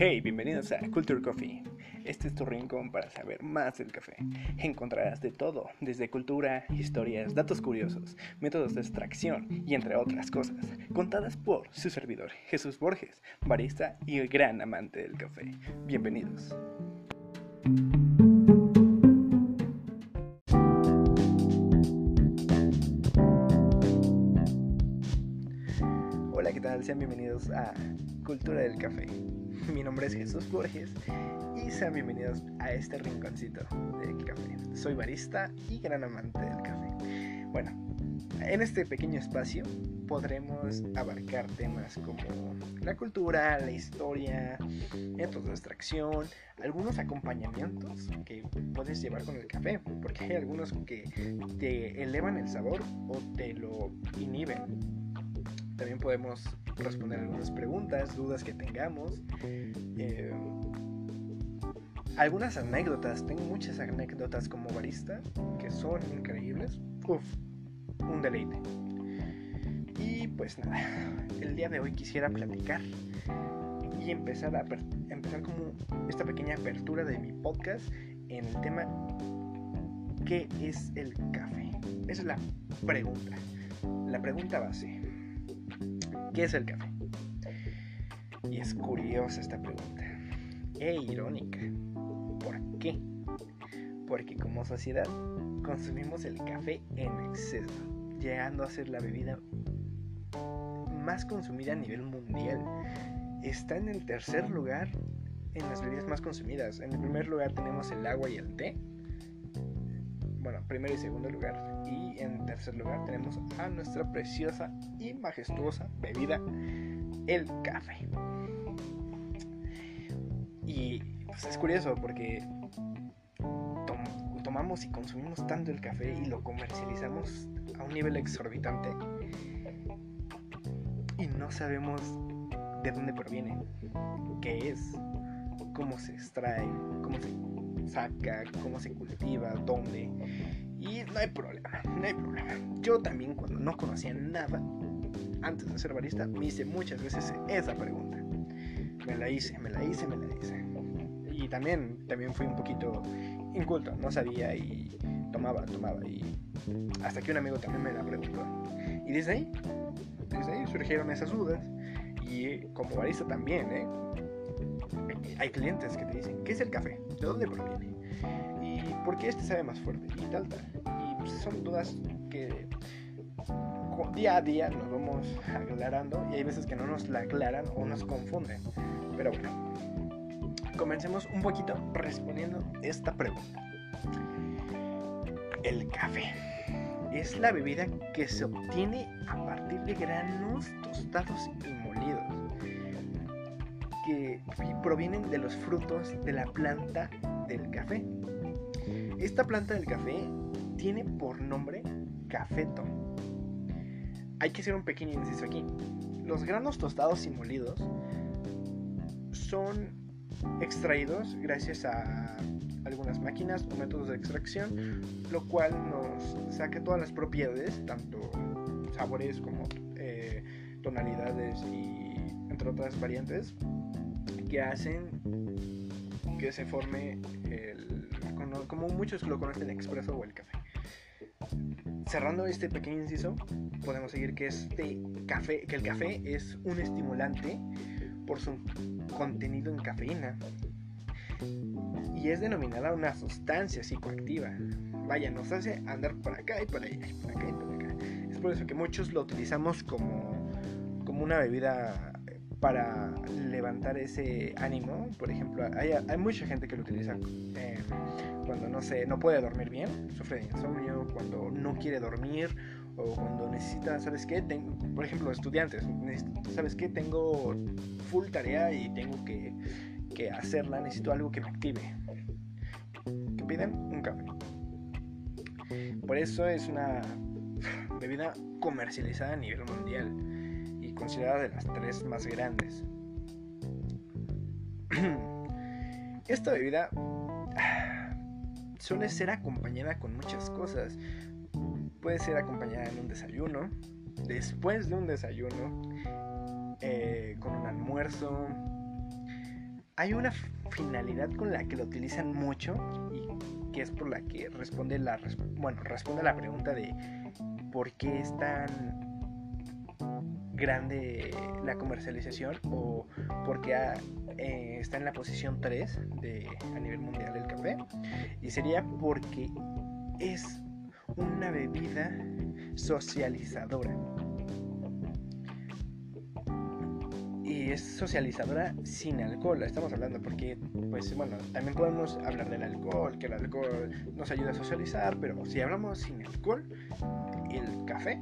Hey, bienvenidos a Culture Coffee. Este es tu rincón para saber más del café. Encontrarás de todo, desde cultura, historias, datos curiosos, métodos de extracción y entre otras cosas, contadas por su servidor, Jesús Borges, barista y gran amante del café. Bienvenidos. Hola, ¿qué tal? Sean bienvenidos a Cultura del Café. Mi nombre es Jesús Borges y sean bienvenidos a este rinconcito del café. Soy barista y gran amante del café. Bueno, en este pequeño espacio podremos abarcar temas como la cultura, la historia, métodos de extracción, algunos acompañamientos que puedes llevar con el café, porque hay algunos que te elevan el sabor o te lo inhiben también podemos responder algunas preguntas, dudas que tengamos. Eh, algunas anécdotas, tengo muchas anécdotas como barista que son increíbles. Uf, un deleite. Y pues nada, el día de hoy quisiera platicar y empezar a empezar como esta pequeña apertura de mi podcast en el tema ¿qué es el café? Esa es la pregunta. La pregunta base. ¿Qué es el café? Y es curiosa esta pregunta. E irónica. ¿Por qué? Porque como sociedad consumimos el café en exceso, llegando a ser la bebida más consumida a nivel mundial. Está en el tercer lugar en las bebidas más consumidas. En el primer lugar tenemos el agua y el té. Bueno, primero y segundo lugar y en tercer lugar tenemos a nuestra preciosa y majestuosa bebida, el café. Y pues es curioso porque tomamos y consumimos tanto el café y lo comercializamos a un nivel exorbitante y no sabemos de dónde proviene, qué es, cómo se extrae, cómo se saca, cómo se cultiva, dónde. Y no hay problema, no hay problema. Yo también cuando no conocía nada, antes de ser barista, me hice muchas veces esa pregunta. Me la hice, me la hice, me la hice. Y también, también fui un poquito inculto, no sabía y tomaba, tomaba. Y hasta que un amigo también me la preguntó. Y desde ahí, desde ahí surgieron esas dudas. Y como barista también, ¿eh? Hay clientes que te dicen, ¿qué es el café? ¿De dónde proviene? porque este sabe más fuerte y tal, tal. Y pues, son dudas que día a día nos vamos aclarando y hay veces que no nos la aclaran o nos confunden. Pero bueno, comencemos un poquito respondiendo esta pregunta. El café es la bebida que se obtiene a partir de granos tostados y que provienen de los frutos de la planta del café. Esta planta del café tiene por nombre cafeto. Hay que hacer un pequeño inciso aquí. Los granos tostados y molidos son extraídos gracias a algunas máquinas o métodos de extracción, lo cual nos saca todas las propiedades, tanto sabores como eh, tonalidades y entre otras variantes, que hacen que se forme el como muchos lo conocen, expreso o el café. Cerrando este pequeño inciso, podemos seguir que este café, que el café es un estimulante por su contenido en cafeína y es denominada una sustancia psicoactiva. Vaya, nos hace andar por acá y por allá, por acá y por acá. Es por eso que muchos lo utilizamos como, como una bebida para levantar ese ánimo. Por ejemplo, hay, mucha gente que lo utiliza eh, cuando no, se, no puede dormir bien, sufre de insomnio, cuando no quiere dormir o cuando necesita, ¿sabes qué? por ejemplo, estudiantes, ¿sabes qué? Tengo full tarea y tengo que, que hacerla, necesito algo que me active. ¿Qué piden? Un café. Por eso es una bebida comercializada a nivel mundial considerada de las tres más grandes. Esta bebida suele ser acompañada con muchas cosas. Puede ser acompañada en un desayuno, después de un desayuno, eh, con un almuerzo, hay una finalidad con la que lo utilizan mucho y que es por la que responde la bueno responde la pregunta de por qué es tan grande la comercialización o porque eh, está en la posición 3 de, a nivel mundial del café y sería porque es una bebida socializadora. Y es socializadora sin alcohol estamos hablando porque pues bueno también podemos hablar del alcohol que el alcohol nos ayuda a socializar pero si hablamos sin alcohol el café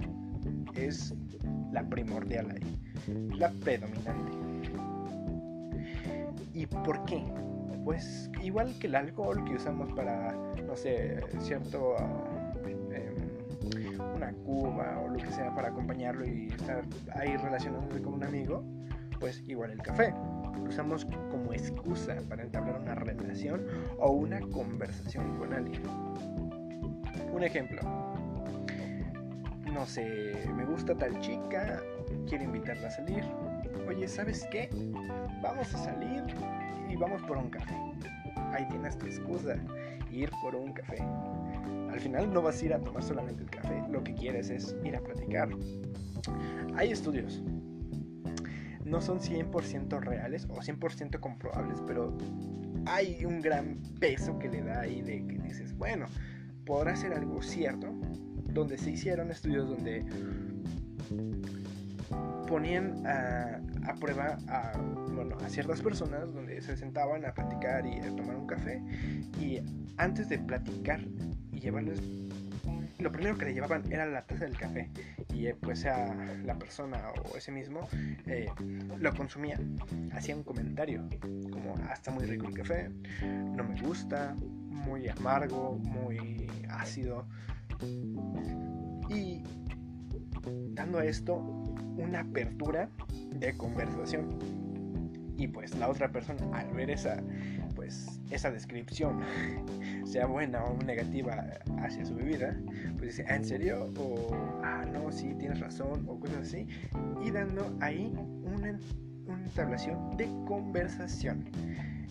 es la primordial ahí, la predominante. ¿Y por qué? Pues igual que el alcohol que usamos para, no sé, cierto, em, una cuba o lo que sea para acompañarlo y estar ahí relacionándose con un amigo, pues igual el café. Lo usamos como excusa para entablar una relación o una conversación con alguien. Un ejemplo, no sé, me gusta tal chica, quiero invitarla a salir. Oye, ¿sabes qué? Vamos a salir y vamos por un café. Ahí tienes tu excusa, ir por un café. Al final no vas a ir a tomar solamente el café, lo que quieres es ir a platicar. Hay estudios, no son 100% reales o 100% comprobables, pero hay un gran peso que le da ahí de que dices, bueno, podrá ser algo cierto, donde se hicieron estudios donde ponían a, prueba a, bueno, a ciertas personas donde se sentaban a platicar y a tomar un café y antes de platicar y llevarles lo primero que le llevaban era la taza del café y eh, pues a la persona o ese mismo eh, lo consumía. Hacía un comentario como ah, está muy rico el café no me gusta muy amargo muy ácido y dando a esto una apertura de conversación. Y pues la otra persona al ver esa pues esa descripción, sea buena o negativa hacia su bebida, pues dice, ¿en serio? O, ah, no, sí, tienes razón, o cosas así. Y dando ahí una, una entablación de conversación.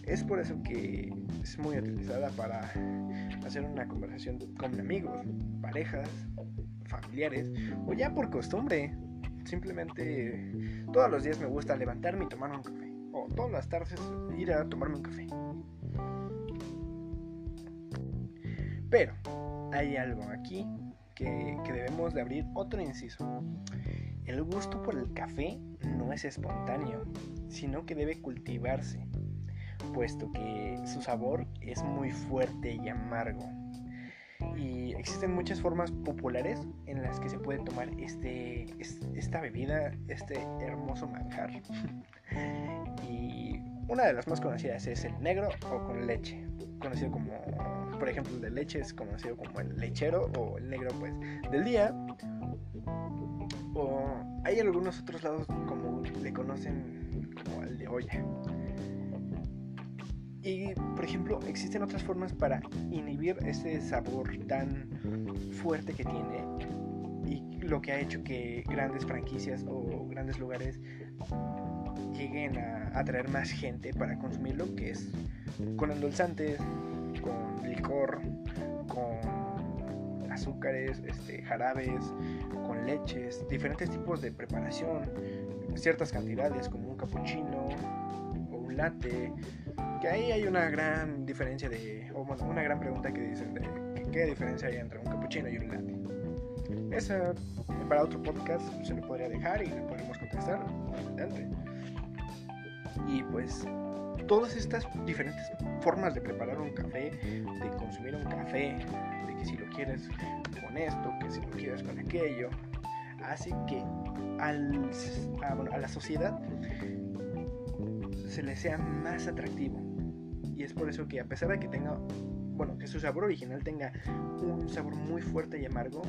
Es por eso que es muy utilizada para hacer una conversación con amigos, parejas, familiares o ya por costumbre. Simplemente todos los días me gusta levantarme y tomar un café. O todas las tardes ir a tomarme un café. Pero hay algo aquí que, que debemos de abrir otro inciso. El gusto por el café no es espontáneo, sino que debe cultivarse puesto que su sabor es muy fuerte y amargo. Y existen muchas formas populares en las que se puede tomar este, esta bebida, este hermoso manjar. y una de las más conocidas es el negro o con leche, conocido como, por ejemplo, el de leche es conocido como el lechero o el negro pues del día. O hay algunos otros lados como le conocen como el de olla. Y, por ejemplo, existen otras formas para inhibir ese sabor tan fuerte que tiene y lo que ha hecho que grandes franquicias o grandes lugares lleguen a atraer más gente para consumirlo, que es con endulzantes, con licor, con azúcares, este, jarabes, con leches, diferentes tipos de preparación, ciertas cantidades como un cappuccino o un latte que ahí hay una gran diferencia de, o bueno, una gran pregunta que dicen de qué diferencia hay entre un cappuccino y un latte. Esa para otro podcast se lo podría dejar y le podemos contestar adelante. Y pues todas estas diferentes formas de preparar un café, de consumir un café, de que si lo quieres con esto, que si lo quieres con aquello, así que al, a la sociedad se le sea más atractivo. Es por eso que a pesar de que tenga, bueno, que su sabor original tenga un sabor muy fuerte y amargo,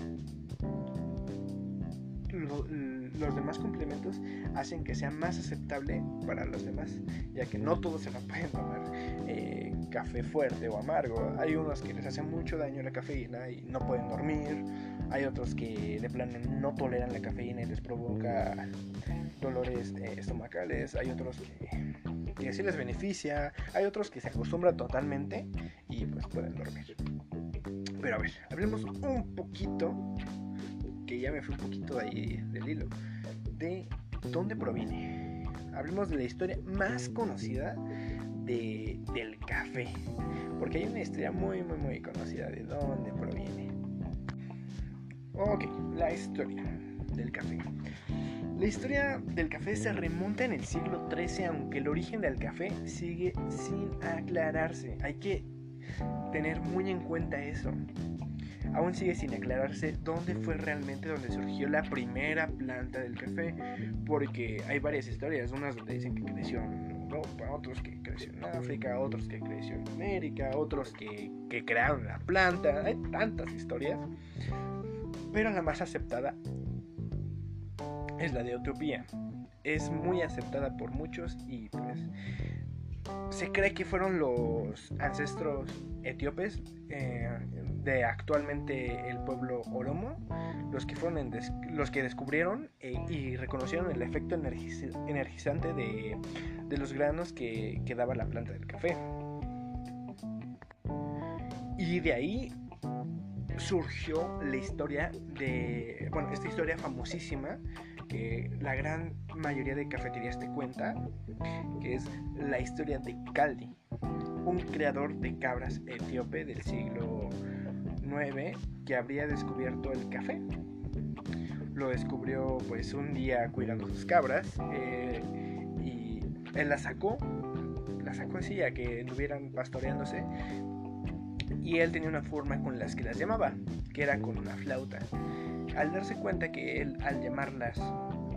los demás complementos hacen que sea más aceptable para los demás, ya que no todos se lo pueden tomar eh, café fuerte o amargo. Hay unos que les hace mucho daño la cafeína y no pueden dormir, hay otros que de plano no toleran la cafeína y les provoca dolores eh, estomacales, hay otros que que sí les beneficia, hay otros que se acostumbran totalmente y pues pueden dormir. Pero a ver, hablemos un poquito, que ya me fui un poquito de ahí del hilo, de dónde proviene. Hablemos de la historia más conocida de, del café, porque hay una historia muy, muy, muy conocida de dónde proviene. Ok, la historia del café. La historia del café se remonta en el siglo XIII, aunque el origen del café sigue sin aclararse. Hay que tener muy en cuenta eso. Aún sigue sin aclararse dónde fue realmente donde surgió la primera planta del café, porque hay varias historias, unas donde dicen que creció Otros que creció en África, otros que creció en América, otros que, que crearon la planta, hay tantas historias, pero la más aceptada es la de Etiopía. Es muy aceptada por muchos y pues se cree que fueron los ancestros etíopes eh, de actualmente el pueblo Oromo los que fueron los que descubrieron eh, y reconocieron el efecto energizante de, los granos que, que daba la planta del café. Y de ahí surgió la historia de, bueno, esta historia famosísima que la gran mayoría de cafeterías te cuenta, que es la historia de Caldi, un creador de cabras etíope del siglo IX que habría descubierto el café. Lo descubrió pues un día cuidando sus cabras eh, y él la sacó, la sacó así a que estuvieran pastoreándose y él tenía una forma con las que las llamaba, que era con una flauta. Al darse cuenta que él, al llamarlas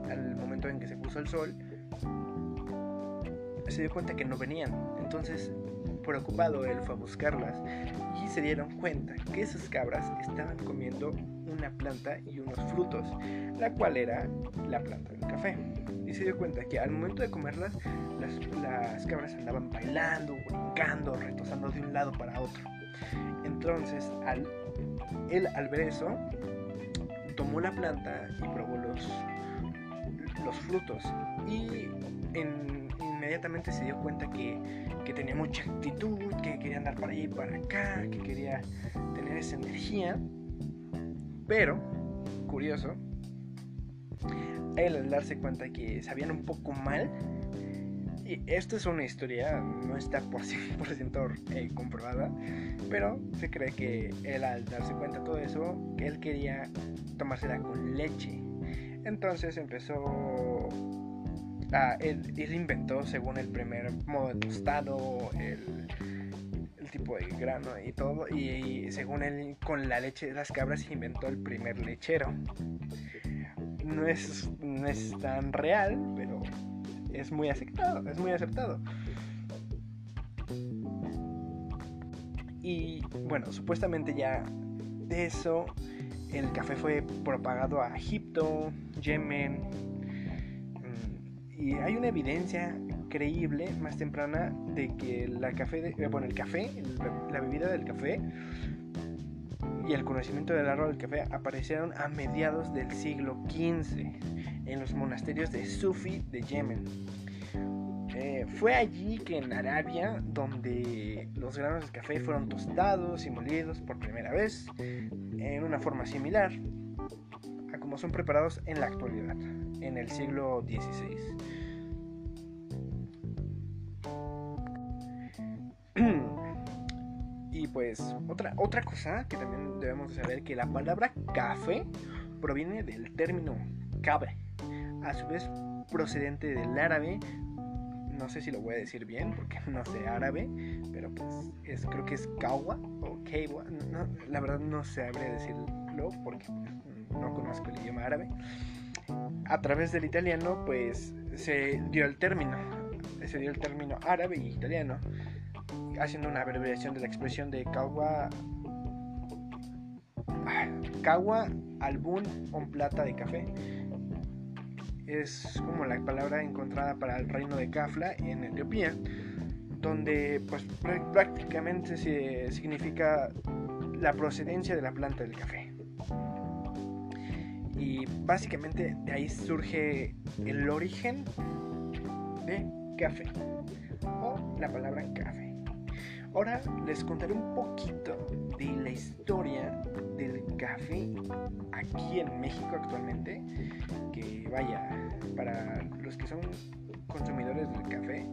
al momento en que se puso el sol, se dio cuenta que no venían. Entonces, preocupado, él fue a buscarlas y se dieron cuenta que esas cabras estaban comiendo una planta y unos frutos, la cual era la planta del café. Y se dio cuenta que al momento de comerlas, las, las cabras andaban bailando, brincando, retosando de un lado para otro. Entonces, al, él al ver eso, tomó la planta y probó los, los frutos. Y inmediatamente se dio cuenta que, que, tenía mucha actitud, que quería andar para allá y para acá, que quería tener esa energía. Pero, curioso, él al darse cuenta que sabían un poco mal, y esto es una historia, no está por 100% eh, comprobada, pero se cree que él al darse cuenta de todo eso, él quería tomársela con leche. Entonces empezó a, él, inventó según el primer modo de tostado, el, tipo de grano y todo, y, según él con la leche de las cabras inventó el primer lechero. No es, no es tan real, pero es muy aceptado, es muy aceptado. Y bueno, supuestamente ya de eso el café fue propagado a Egipto, Yemen, y hay una evidencia creíble más temprana de que la café eh, bueno, el café, la bebida del café y el conocimiento del árbol del café aparecieron a mediados del siglo XV en los monasterios de Sufi de Yemen. Eh, fue allí que en Arabia, donde los granos de café fueron tostados y molidos por primera vez, en una forma similar a como son preparados en la actualidad, en el siglo XVI. y pues otra, otra cosa que también debemos saber que la palabra café proviene del término cabre, a su vez procedente del árabe no sé si lo voy a decir bien porque no sé árabe, pero pues es, creo que es kawa o keiwa, la verdad no sabré decirlo porque no conozco el idioma árabe. A través del italiano pues se dio el término, se dio el término árabe y italiano, haciendo una abreviación de la expresión de kawa Kawa albun o plata de café es como la palabra encontrada para el reino de Kafla en Etiopía, donde pues prácticamente se significa la procedencia de la planta del café. Y básicamente de ahí surge el origen de café o la palabra café. Ahora les contaré un poquito de la historia del café aquí en México actualmente, que vaya, para los que son consumidores del café,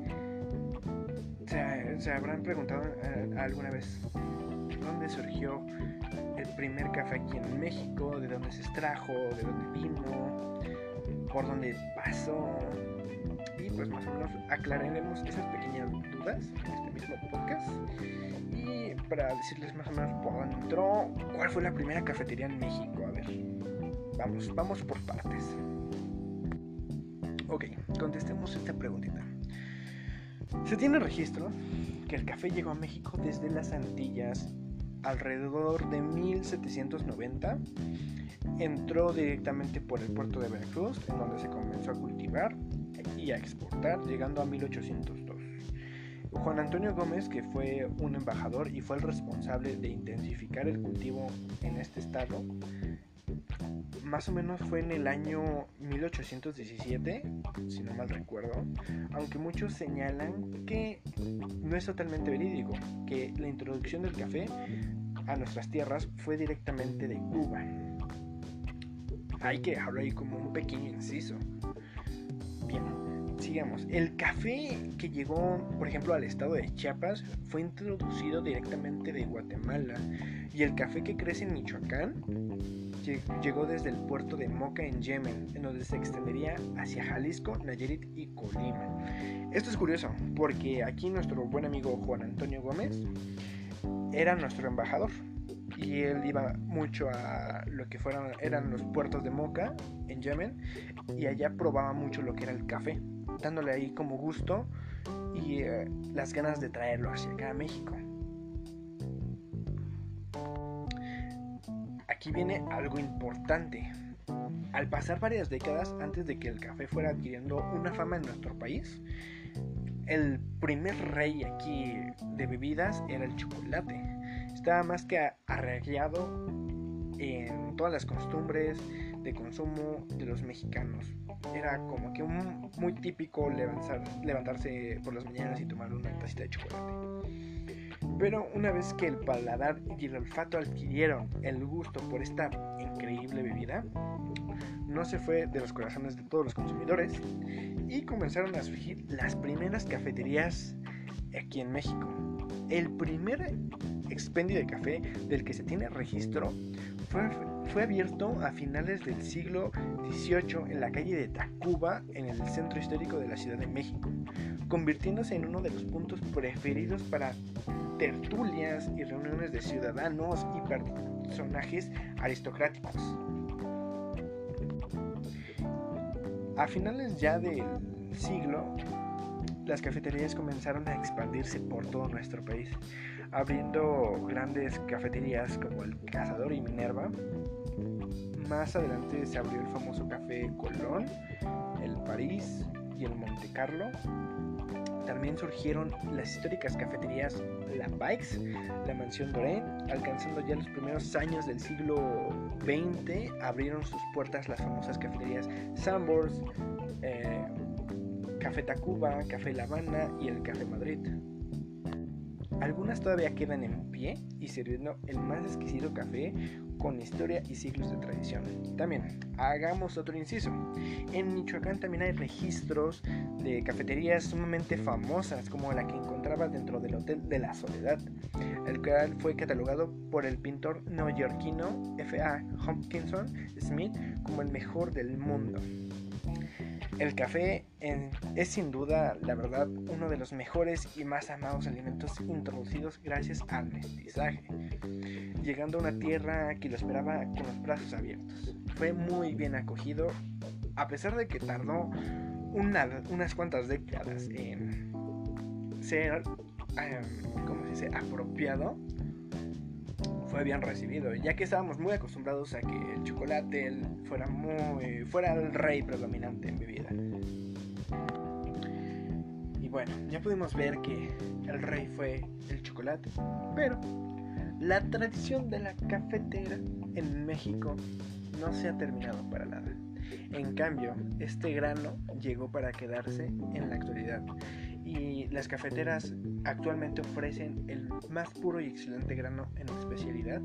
se, habrán preguntado eh, alguna vez dónde surgió el primer café aquí en México, de dónde se extrajo, de dónde vino, por dónde pasó. Y pues más o menos aclararemos esas pequeñas dudas en este mismo podcast. Y para decirles más o menos por dónde entró, cuál fue la primera cafetería en México. A ver, vamos, vamos por partes. Ok, contestemos esta preguntita. Se tiene registro que el café llegó a México desde las Antillas alrededor de 1790. Entró directamente por el puerto de Veracruz, en donde se comenzó a cultivar y a exportar, llegando a 1802. Juan Antonio Gómez, que fue un embajador y fue el responsable de intensificar el cultivo en este estado, más o menos fue en el año 1817, si no mal recuerdo, aunque muchos señalan que no es totalmente verídico, que la introducción del café a nuestras tierras fue directamente de Cuba. Hay que dejarlo ahí como un pequeño inciso. Bien, sigamos. El café que llegó, por ejemplo, al estado de Chiapas fue introducido directamente de Guatemala y el café que crece en Michoacán llegó desde el puerto de Moca en Yemen, en donde se extendería hacia Jalisco, Nayarit y Colima. Esto es curioso, porque aquí nuestro buen amigo Juan Antonio Gómez era nuestro embajador y él iba mucho a lo que fueron eran los puertos de Moca en Yemen y allá probaba mucho lo que era el café, dándole ahí como gusto y eh, las ganas de traerlo hacia acá a México. aquí viene algo importante. Al pasar varias décadas antes de que el café fuera adquiriendo una fama en nuestro país, el primer rey aquí de bebidas era el chocolate. Estaba más que arreglado en todas las costumbres de consumo de los mexicanos. Era como que muy típico levantarse por las mañanas y tomar una tacita de chocolate. Pero una vez que el paladar y el olfato adquirieron el gusto por esta increíble bebida, no se fue de los corazones de todos los consumidores y comenzaron a surgir las primeras cafeterías aquí en México. El primer expendio de café del que se tiene registro fue, fue, abierto a finales del siglo XVIII en la calle de Tacuba, en el centro histórico de la Ciudad de México, convirtiéndose en uno de los puntos preferidos para tertulias y reuniones de ciudadanos y personajes aristocráticos. A finales ya del siglo, las cafeterías comenzaron a expandirse por todo nuestro país, abriendo grandes cafeterías como el Cazador y Minerva. Más adelante se abrió el famoso Café Colón, el París y el Monte Carlo, también surgieron las históricas cafeterías La Bikes, la Mansión Doré, alcanzando ya los primeros años del siglo XX, abrieron sus puertas las famosas cafeterías Sambors, eh, Café Tacuba, Café La Habana y el Café Madrid. Algunas todavía quedan en pie y sirviendo el más exquisito café con historia y siglos de tradición. También, hagamos otro inciso. En Michoacán también hay registros de cafeterías sumamente famosas como la que encontraba dentro del Hotel de la Soledad, el cual fue catalogado por el pintor neoyorquino F.A. Hopkinson Smith como el mejor del mundo. El café es sin duda, la verdad, uno de los mejores y más amados alimentos introducidos gracias al mestizaje, llegando a una tierra que lo esperaba con los brazos abiertos. Fue muy bien acogido, a pesar de que tardó unas cuantas décadas en ser, em, ¿cómo se dice?, apropiado fue bien recibido, ya que estábamos muy acostumbrados a que el chocolate fuera muy fuera el rey predominante en mi vida. Y bueno, ya pudimos ver que el rey fue el chocolate, pero la tradición de la cafetera en México no se ha terminado para nada. En cambio, este grano llegó para quedarse en la actualidad y las cafeteras actualmente ofrecen el más puro y excelente grano en especialidad,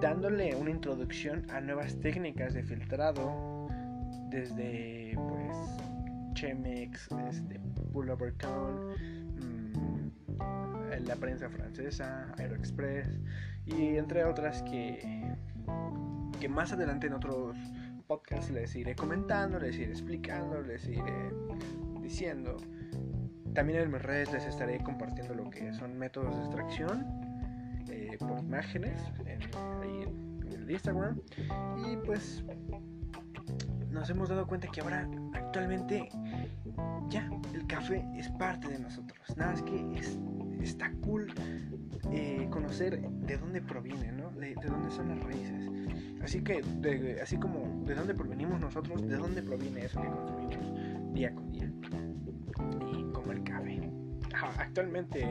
dándole una introducción a nuevas técnicas de filtrado desde pues Chemex, este, Boulevard mmm, la prensa francesa, Aeroexpress y entre otras que, que más adelante en otros podcasts les iré comentando, les iré explicando, les iré diciendo. También en mis redes les estaré compartiendo lo que son métodos de extracción eh, por imágenes en, el Instagram. Y pues nos hemos dado cuenta que ahora actualmente ya el café es parte de nosotros. Nada es que es, está cool eh, conocer de dónde proviene, ¿no? De, dónde son las raíces. Así que, así como de dónde provenimos nosotros, de dónde proviene eso que consumimos día con actualmente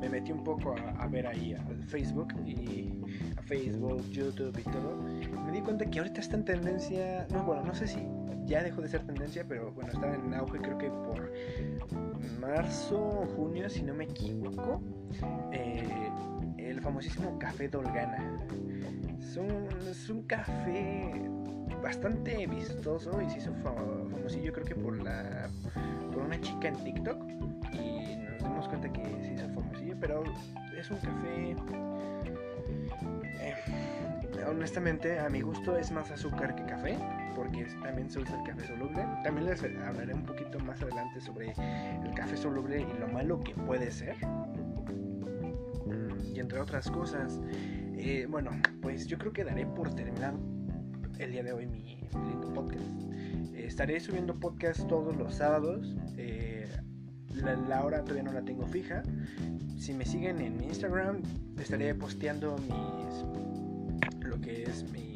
me metí un poco a, ver ahí al Facebook y a Facebook, YouTube y todo. Me di cuenta que ahorita está en tendencia, no, bueno, no sé si ya dejó de ser tendencia, pero bueno, está en auge creo que por marzo o junio, si no me equivoco, eh, el famosísimo café Dolgana. Es un, es un café bastante vistoso y se hizo famosillo creo que por la por una chica en TikTok cuenta que se hizo famosillo, pero es un café eh, honestamente a mi gusto es más azúcar que café porque también se usa el café soluble. También les hablaré un poquito más adelante sobre el café soluble y lo malo que puede ser. Y entre otras cosas, eh, bueno, pues yo creo que daré por terminado el día de hoy mi, lindo podcast. Eh, estaré subiendo podcast todos los sábados. Eh, la, hora todavía no la tengo fija. Si me siguen en Instagram, estaré posteando mis lo que es mi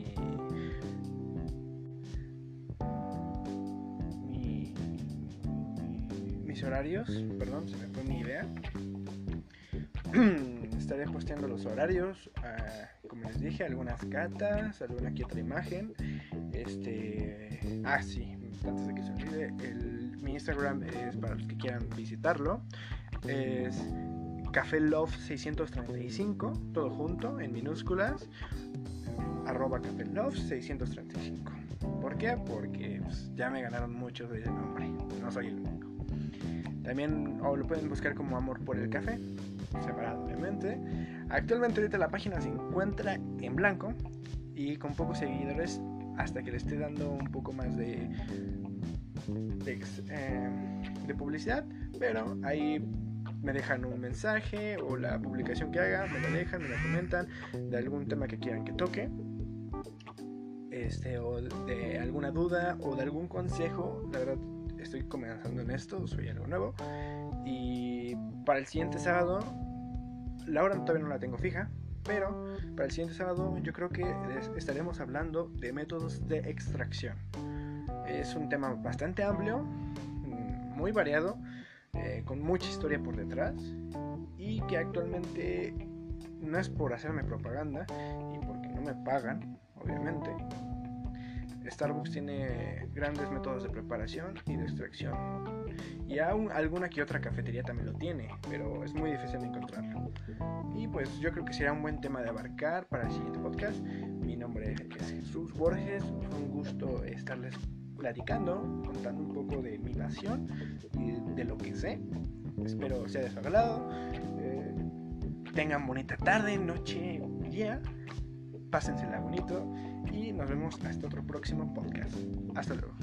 horarios, perdón, se me fue mi idea. Estaré posteando los horarios, ah, como les dije, algunas catas, alguna que otra imagen. Este, ah, sí, antes de que se olvide, el, mi Instagram es para los que quieran visitarlo. Es Café Love 635, todo junto, en minúsculas. Arroba Café Love 635. ¿Por qué? Porque pues, ya me ganaron mucho de ese nombre. No soy el único. También lo pueden buscar como Amor por el Café, separado obviamente. Actualmente ahorita la página se encuentra en blanco y con pocos seguidores hasta que le esté dando un poco más de, de, eh, publicidad, pero ahí me dejan un mensaje o la publicación que haga, me la dejan, me la comentan de algún tema que quieran que toque. Este, o de alguna duda o de algún consejo, la verdad estoy comenzando en esto, soy algo nuevo. Y para el siguiente sábado, la hora todavía no la tengo fija, pero para el siguiente sábado yo creo que estaremos hablando de métodos de extracción. Es un tema bastante amplio, mm, muy variado, eh, con mucha historia por detrás y que actualmente no es por hacerme propaganda y porque no me pagan, obviamente, Starbucks tiene grandes métodos de preparación y de extracción. Y aún alguna que otra cafetería también lo tiene, pero es muy difícil de encontrarlo. Y pues yo creo que será un buen tema de abarcar para el siguiente podcast. Mi nombre es Jesús Borges. Fue un gusto estarles platicando, contando un poco de mi pasión y de lo que sé. Espero sea de su agrado. Eh, tengan bonita tarde, noche, día. Pásensela bonito y nos vemos hasta otro próximo podcast. Hasta luego.